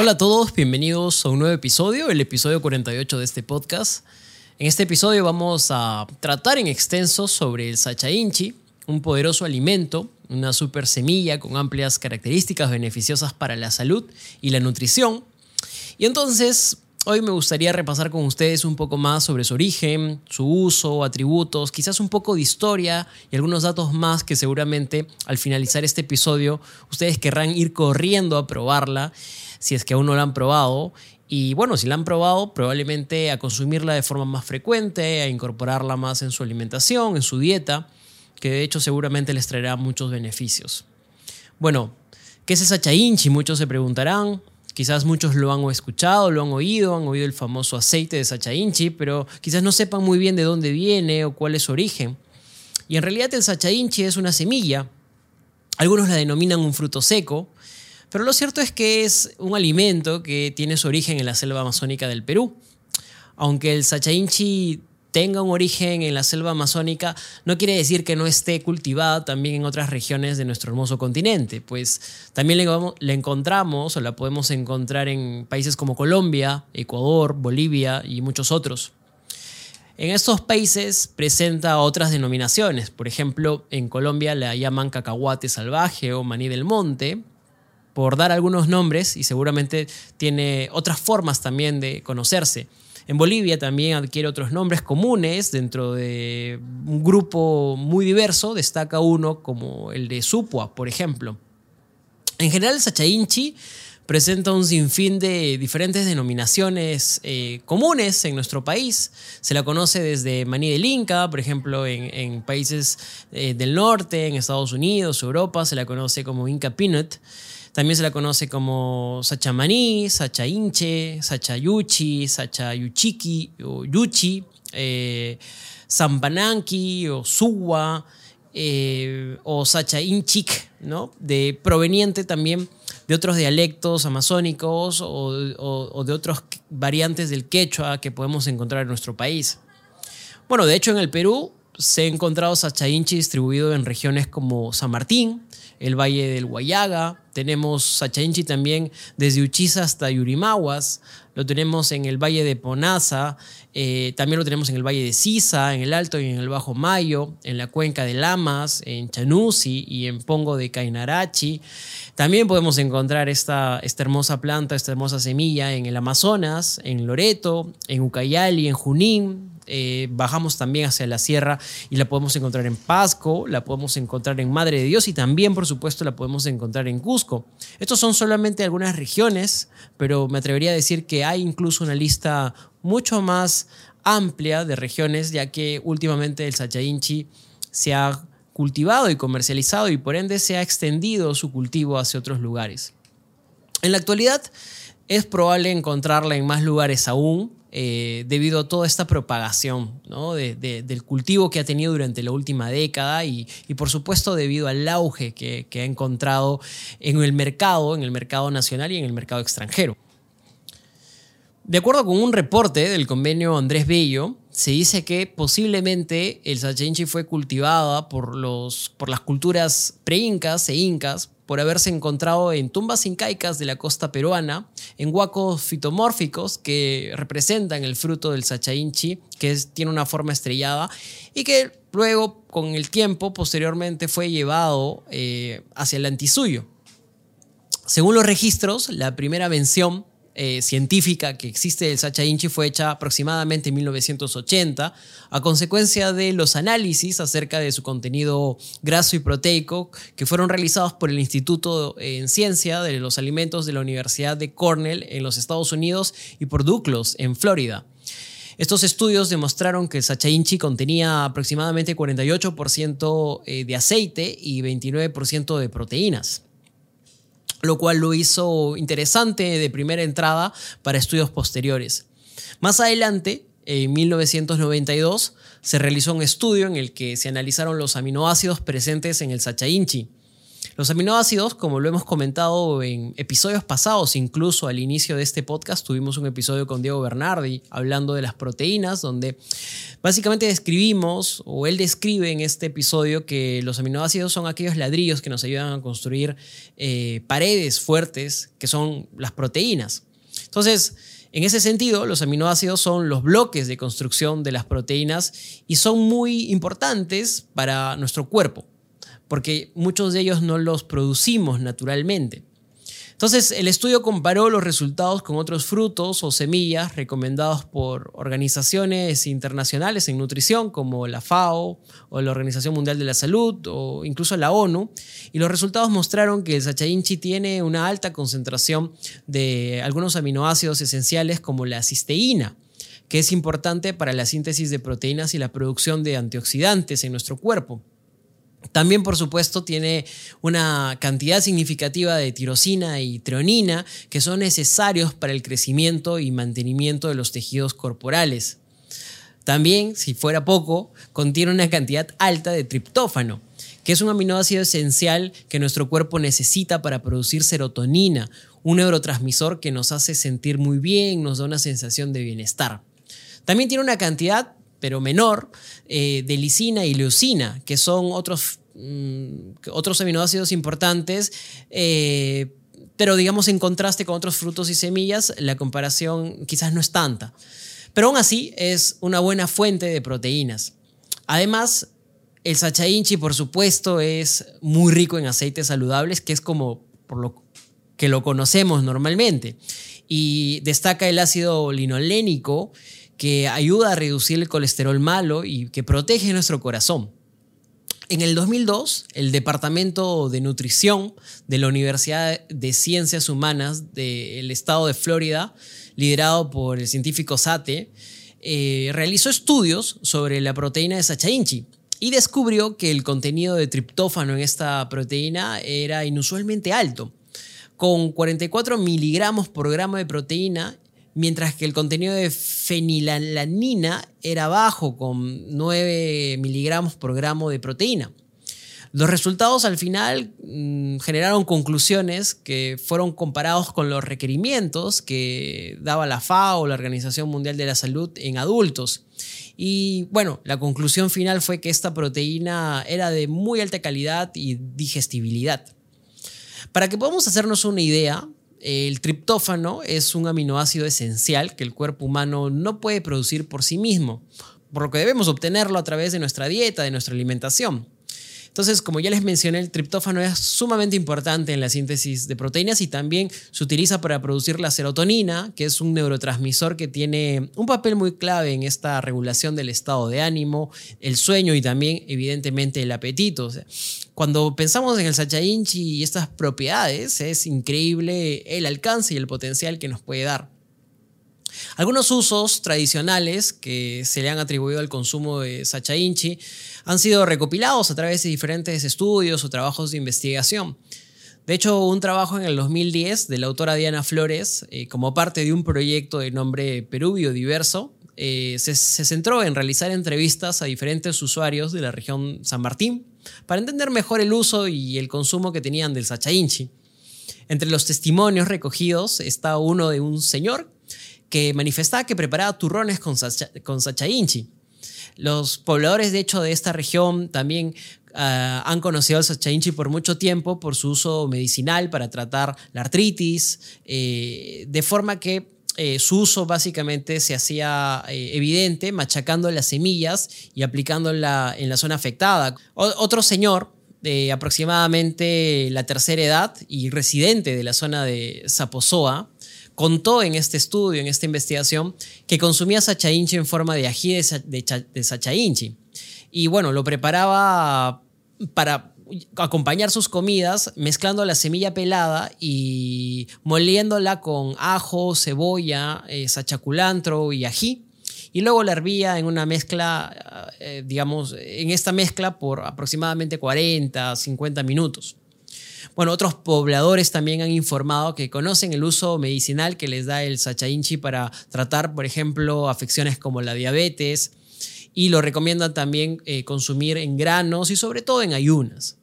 Hola a todos, bienvenidos a un nuevo episodio, el episodio 48 de este podcast. En este episodio vamos a tratar en extenso sobre el sacha inchi, un poderoso alimento, una super semilla con amplias características beneficiosas para la salud y la nutrición. Y entonces, hoy me gustaría repasar con ustedes un poco más sobre su origen, su uso, atributos, quizás un poco de historia y algunos datos más que seguramente al finalizar este episodio ustedes querrán ir corriendo a probarla si es que aún no la han probado. Y bueno, si la han probado, probablemente a consumirla de forma más frecuente, a incorporarla más en su alimentación, en su dieta, que de hecho seguramente les traerá muchos beneficios. Bueno, ¿qué es esa chainchi? Muchos se preguntarán. Quizás muchos lo han escuchado, lo han oído, han oído el famoso aceite de sacha inchi, pero quizás no sepan muy bien de dónde viene o cuál es su origen. Y en realidad el sacha inchi es una semilla. Algunos la denominan un fruto seco, pero lo cierto es que es un alimento que tiene su origen en la selva amazónica del Perú. Aunque el sachainchi tenga un origen en la selva amazónica, no quiere decir que no esté cultivada también en otras regiones de nuestro hermoso continente, pues también la encontramos o la podemos encontrar en países como Colombia, Ecuador, Bolivia y muchos otros. En estos países presenta otras denominaciones, por ejemplo, en Colombia la llaman cacahuate salvaje o maní del monte, por dar algunos nombres y seguramente tiene otras formas también de conocerse. En Bolivia también adquiere otros nombres comunes dentro de un grupo muy diverso, destaca uno como el de Supua, por ejemplo. En general, el Sachainchi presenta un sinfín de diferentes denominaciones eh, comunes en nuestro país. Se la conoce desde maní del Inca, por ejemplo, en, países eh, del norte, en Estados Unidos, Europa, se la conoce como Inca Peanut. También se la conoce como Sachamaní, Sachainche, Sachayuchi, Sachayuchiki o Yuchi, eh, o Suwa eh, o Sachainchik, ¿no? De, proveniente también de otros dialectos amazónicos o, o de otras variantes del quechua que podemos encontrar en nuestro país. Bueno, de hecho en el Perú se ha encontrado Sachainchi distribuido en regiones como San Martín, el Valle del Guayaga, tenemos Sachainchi también desde Uchiza hasta Yurimaguas, lo tenemos en el Valle de Ponaza, eh, también lo tenemos en el Valle de Sisa, en el Alto y en el Bajo Mayo, en la cuenca de Lamas, en Chanusi y en Pongo de Cainarachi. También podemos encontrar esta, esta hermosa planta, esta hermosa semilla en el Amazonas, en Loreto, en Ucayali, en Junín, eh, bajamos también hacia la sierra y la podemos encontrar en Pasco, la podemos encontrar en Madre de Dios y también, por supuesto, la podemos encontrar en Cusco. Estos son solamente algunas regiones, pero me atrevería a decir que hay incluso una lista mucho más amplia de regiones, ya que últimamente el Sachainchi se ha cultivado y comercializado y por ende se ha extendido su cultivo hacia otros lugares. En la actualidad es probable encontrarla en más lugares aún, eh, debido a toda esta propagación del cultivo que ha tenido durante la última década y, por supuesto debido al auge que, ha encontrado en el mercado, en el mercado nacional y en el mercado extranjero. De acuerdo con un reporte del convenio Andrés Bello, se dice que posiblemente el sachenchi fue cultivada por, los, por las culturas pre-incas e incas por haberse encontrado en tumbas incaicas de la costa peruana, en huacos fitomórficos que representan el fruto del sachainchi, que tiene una forma estrellada, y que luego, con el tiempo, posteriormente fue llevado eh, hacia el antisuyo. Según los registros, la primera mención eh, científica que existe del Sacha Inchi fue hecha aproximadamente en 1980 a consecuencia de los análisis acerca de su contenido graso y proteico que fueron realizados por el Instituto en Ciencia de los Alimentos de la Universidad de Cornell en los Estados Unidos y por Duclos en Florida. Estos estudios demostraron que el Sacha Inchi contenía aproximadamente 48% eh, de aceite y 29% de proteínas. Lo cual lo hizo interesante de primera entrada para estudios posteriores. Más adelante, en 1992, se realizó un estudio en el que se analizaron los aminoácidos presentes en el Sacha Inchi. Los aminoácidos, como lo hemos comentado en episodios pasados, incluso al inicio de este podcast, tuvimos un episodio con Diego Bernardi hablando de las proteínas, donde básicamente describimos, o él describe en este episodio, que los aminoácidos son aquellos ladrillos que nos ayudan a construir eh, paredes fuertes, que son las proteínas. Entonces, en ese sentido, los aminoácidos son los bloques de construcción de las proteínas y son muy importantes para nuestro cuerpo, porque muchos de ellos no los producimos naturalmente. Entonces, el estudio comparó los resultados con otros frutos o semillas recomendados por organizaciones internacionales en nutrición como la FAO o la Organización Mundial de la Salud o incluso la ONU, y los resultados mostraron que el sachainchi tiene una alta concentración de algunos aminoácidos esenciales como la cisteína, que es importante para la síntesis de proteínas y la producción de antioxidantes en nuestro cuerpo. También, por supuesto, tiene una cantidad significativa de tirosina y treonina que son necesarios para el crecimiento y mantenimiento de los tejidos corporales. También, si fuera poco, contiene una cantidad alta de triptófano, que es un aminoácido esencial que nuestro cuerpo necesita para producir serotonina, un neurotransmisor que nos hace sentir muy bien, nos da una sensación de bienestar. También tiene una cantidad pero menor, eh, de lisina y leucina, que son otros, otros aminoácidos importantes, eh, pero digamos en contraste con otros frutos y semillas, la comparación quizás no es tanta. Pero aún así es una buena fuente de proteínas. Además, el sacha inchi, por supuesto, es muy rico en aceites saludables, que es como por lo que lo conocemos normalmente. Y destaca el ácido linolénico, que ayuda a reducir el colesterol malo y que protege nuestro corazón. En el 2002, el Departamento de Nutrición de la Universidad de Ciencias Humanas del estado de Florida, liderado por el científico Sate, eh, realizó estudios sobre la proteína de Sacha Inchi y descubrió que el contenido de triptófano en esta proteína era inusualmente alto, con 44 miligramos por gramo de proteína mientras que el contenido de fenilalanina era bajo, con 9 miligramos por gramo de proteína. Los resultados al final mm, generaron conclusiones que fueron comparados con los requerimientos que daba la FAO, la Organización Mundial de la Salud, en adultos. Y bueno, la conclusión final fue que esta proteína era de muy alta calidad y digestibilidad. Para que podamos hacernos una idea, el triptófano es un aminoácido esencial que el cuerpo humano no puede producir por sí mismo, por lo que debemos obtenerlo a través de nuestra dieta, de nuestra alimentación. Entonces, como ya les mencioné, el triptófano es sumamente importante en la síntesis de proteínas y también se utiliza para producir la serotonina, que es un neurotransmisor que tiene un papel muy clave en esta regulación del estado de ánimo, el sueño y también, evidentemente, el apetito. cuando pensamos en el Sacha Inchi y estas propiedades, es increíble el alcance y el potencial que nos puede dar. Algunos usos tradicionales que se le han atribuido al consumo de Sacha Inchi han sido recopilados a través de diferentes estudios o trabajos de investigación. De hecho, un trabajo en el 2010 de la autora Diana Flores, eh, como parte de un proyecto de nombre Perú Biodiverso, eh, se, se, centró en realizar entrevistas a diferentes usuarios de la región San Martín para entender mejor el uso y el consumo que tenían del Sacha Inchi. Entre los testimonios recogidos está uno de un señor que manifestaba que preparaba turrones con, con sacha inchi. Los pobladores, de hecho, de esta región también ah, han conocido al sacha inchi por mucho tiempo por su uso medicinal para tratar la artritis, eh, de forma que eh, su uso básicamente se hacía eh, evidente machacando las semillas y aplicándola en la zona afectada. otro señor de aproximadamente la tercera edad y residente de la zona de Zapozoa, contó en este estudio, en esta investigación, que consumía sacha inchi en forma de ají de, sacha inchi. Y bueno, lo preparaba para acompañar sus comidas mezclando la semilla pelada y moliéndola con ajo, cebolla, eh, sachaculantro y ají. Y luego la hervía en una mezcla, eh, digamos, en esta mezcla por aproximadamente 40, 50 minutos. Bueno, otros pobladores también han informado que conocen el uso medicinal que les da el sachainchi para tratar, por ejemplo, afecciones como la diabetes y lo recomiendan también eh, consumir en granos y sobre todo en ayunas.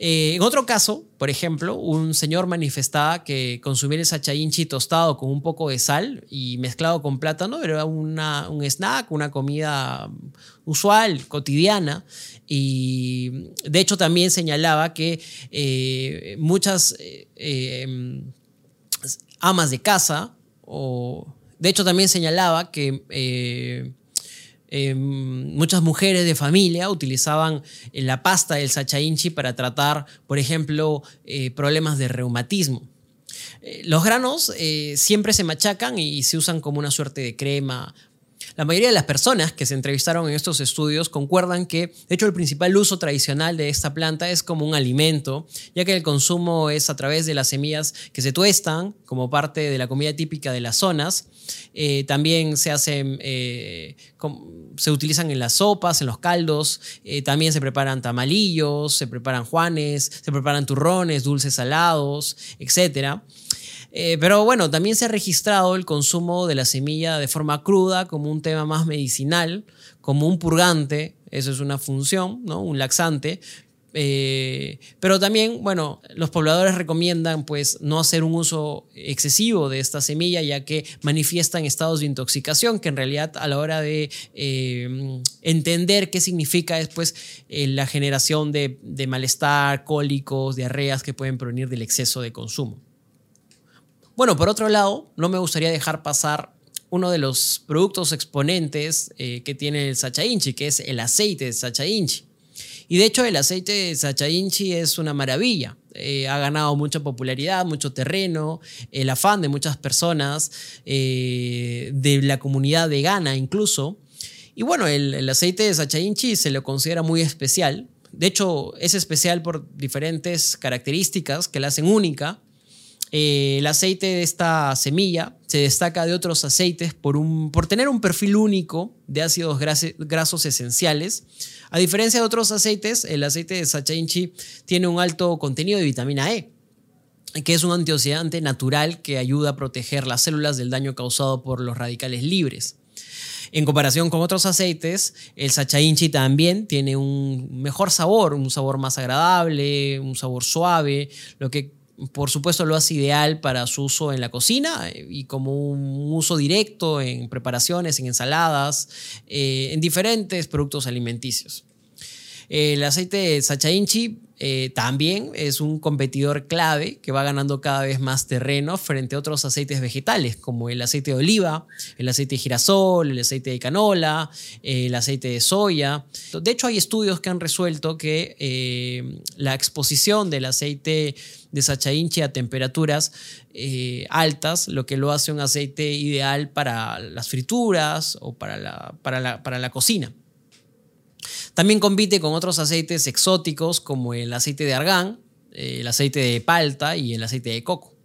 Eh, en otro caso, por ejemplo, un señor manifestaba que consumir el sachainchi tostado con un poco de sal y mezclado con plátano era una, un snack, una comida usual, cotidiana. Y de hecho también señalaba que eh, muchas eh, amas de casa, o de hecho también señalaba que Em, muchas mujeres de familia utilizaban eh, la pasta del sachainchi para tratar, por ejemplo, eh, problemas de reumatismo. Eh, los granos siempre se machacan y se usan como una suerte de crema la mayoría de las personas que se entrevistaron en estos estudios concuerdan que, de hecho, el principal uso tradicional de esta planta es como un alimento, ya que el consumo es a través de las semillas que se tuestan como parte de la comida típica de las zonas. Eh, también se hacen, eh, se utilizan en las sopas, en los caldos, eh, también se preparan tamalillos, se preparan juanes, se preparan turrones, dulces salados, etc. Eh, pero bueno, también se ha registrado el consumo de la semilla de forma cruda como un tema más medicinal, como un purgante, eso es una función, ¿no? un laxante. Eh, pero también, bueno, los pobladores recomiendan pues no hacer un uso excesivo de esta semilla ya que manifiestan estados de intoxicación que en realidad a la hora de eh, entender qué significa después la generación de, de malestar, cólicos, diarreas que pueden provenir del exceso de consumo. Bueno, por otro lado, no me gustaría dejar pasar uno de los productos exponentes eh, que tiene el Sacha Inchi, que es el aceite de Sacha Inchi. Y de hecho el aceite de Sacha Inchi es una maravilla. Eh, ha ganado mucha popularidad, mucho terreno, el afán de muchas personas, eh, de la comunidad vegana incluso. Y bueno, el, el aceite de Sacha Inchi se lo considera muy especial. De hecho, es especial por diferentes características que la hacen única. Eh, el aceite de esta semilla se destaca de otros aceites por, tener un perfil único de ácidos grasos esenciales. A diferencia de otros aceites, el aceite de Sacha Inchi tiene un alto contenido de vitamina E, que es un antioxidante natural que ayuda a proteger las células del daño causado por los radicales libres. En comparación con otros aceites, el Sacha Inchi también tiene un mejor sabor, un sabor más agradable, un sabor suave, lo que por supuesto lo hace ideal para su uso en la cocina eh, y como un uso directo en preparaciones, en ensaladas, eh, en diferentes productos alimenticios. El aceite de Sacha Inchi eh, también es un competidor clave que va ganando cada vez más terreno frente a otros aceites vegetales como el aceite de oliva, el aceite de girasol, el aceite de canola, el aceite de soya. De hecho, hay estudios que han resuelto que eh, la exposición del aceite de sachainchi a temperaturas eh, altas, lo que lo hace un aceite ideal para las frituras o para para la cocina. También compite con otros aceites exóticos como el aceite de argán, el aceite de palta y el aceite de coco.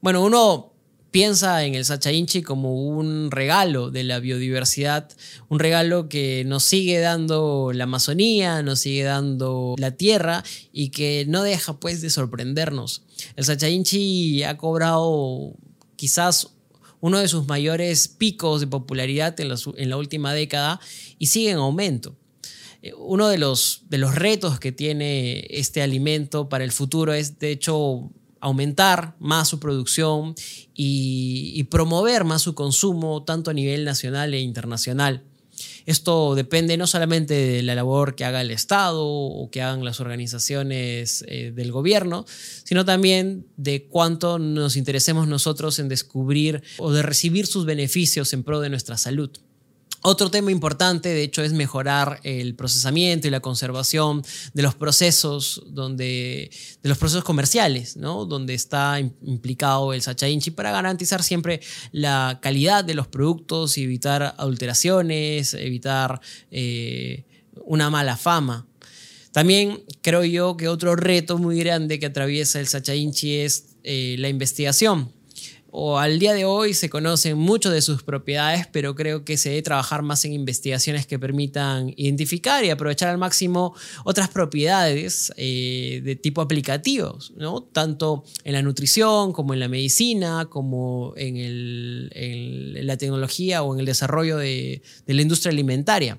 Bueno, uno piensa en el Sacha Inchi como un regalo de la biodiversidad, un regalo que nos sigue dando la Amazonía, nos sigue dando la tierra y que no deja pues de sorprendernos. El Sacha Inchi ha cobrado quizás uno de sus mayores picos de popularidad en la, en la última década y sigue en aumento. Uno de los, de los retos que tiene este alimento para el futuro es, de hecho, aumentar más su producción y, promover más su consumo, tanto a nivel nacional e internacional. Esto depende no solamente de la labor que haga el Estado o que hagan las organizaciones eh, del gobierno, sino también de cuánto nos interesemos nosotros en descubrir o de recibir sus beneficios en pro de nuestra salud. Otro tema importante, de hecho, es mejorar el procesamiento y la conservación de los procesos, donde, de los procesos comerciales, ¿no? donde está implicado el Sacha Inchi para garantizar siempre la calidad de los productos y evitar adulteraciones, evitar eh, una mala fama. También creo yo que otro reto muy grande que atraviesa el Sacha Inchi es eh, la investigación o al día de hoy se conocen mucho de sus propiedades, pero creo que se debe trabajar más en investigaciones que permitan identificar y aprovechar al máximo otras propiedades eh, de tipo aplicativos, ¿no? tanto en la nutrición como en la medicina, como en, la tecnología o en el desarrollo de la industria alimentaria.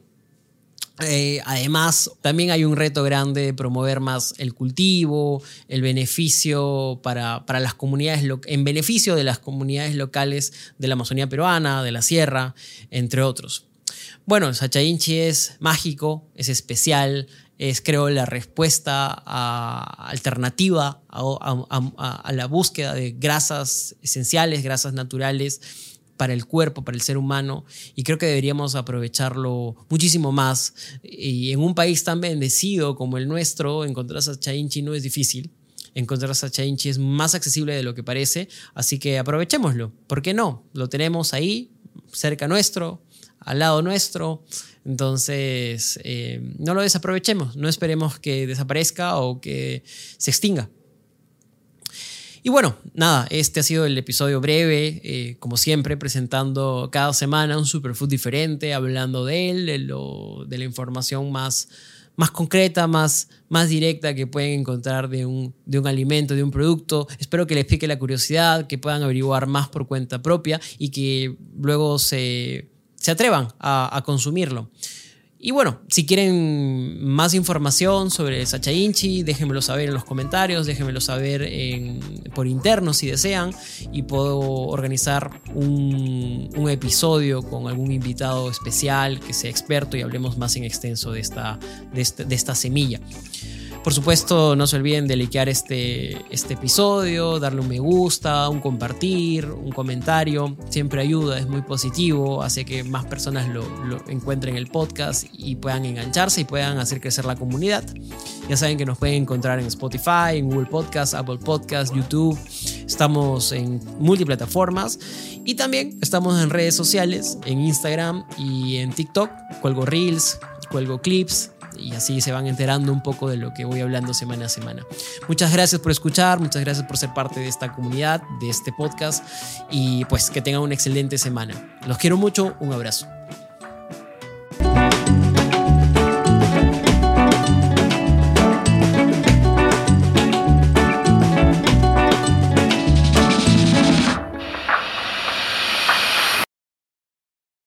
Eh, además, también hay un reto grande de promover más el cultivo, el beneficio para, las comunidades, en beneficio de las comunidades locales de la Amazonía peruana, de la sierra, entre otros. Bueno, Sachainchi es mágico, es especial, es creo la respuesta alternativa a la búsqueda de grasas esenciales, grasas naturales para el cuerpo, para el ser humano, y creo que deberíamos aprovecharlo muchísimo más. Y en un país tan bendecido como el nuestro, encontrar Sachainchi no es difícil. Encontrar Sachainchi es más accesible de lo que parece, así que aprovechémoslo. ¿Por qué no? Lo tenemos ahí, cerca nuestro, al lado nuestro. Entonces, eh, no lo desaprovechemos, no esperemos que desaparezca o que se extinga. Y bueno, nada, este ha sido el episodio breve, eh, como siempre, presentando cada semana un superfood diferente, hablando de él, de, la información más, más concreta, más, más directa que pueden encontrar de un, de un alimento, de un producto. Espero que les pique la curiosidad, que puedan averiguar más por cuenta propia y que luego se, se atrevan a consumirlo. Y bueno, si quieren más información sobre Sacha Inchi, déjenmelo saber en los comentarios, déjenmelo saber por interno si desean y puedo organizar un, episodio con algún invitado especial que sea experto y hablemos más en extenso de esta, de de esta semilla. Por supuesto, no se olviden de likear este, este episodio, darle un me gusta, un compartir, un comentario. Siempre ayuda, es muy positivo, hace que más personas lo, encuentren el podcast y puedan engancharse y puedan hacer crecer la comunidad. Ya saben que nos pueden encontrar en Spotify, en Google Podcast, Apple Podcast, YouTube. Estamos en multiplataformas y también estamos en redes sociales, en Instagram y en TikTok. Cuelgo reels, cuelgo clips y así se van enterando un poco de lo que voy hablando semana a semana. Muchas gracias por escuchar, muchas gracias por ser parte de esta comunidad, de este podcast y pues que tengan una excelente semana. Los quiero mucho, un abrazo.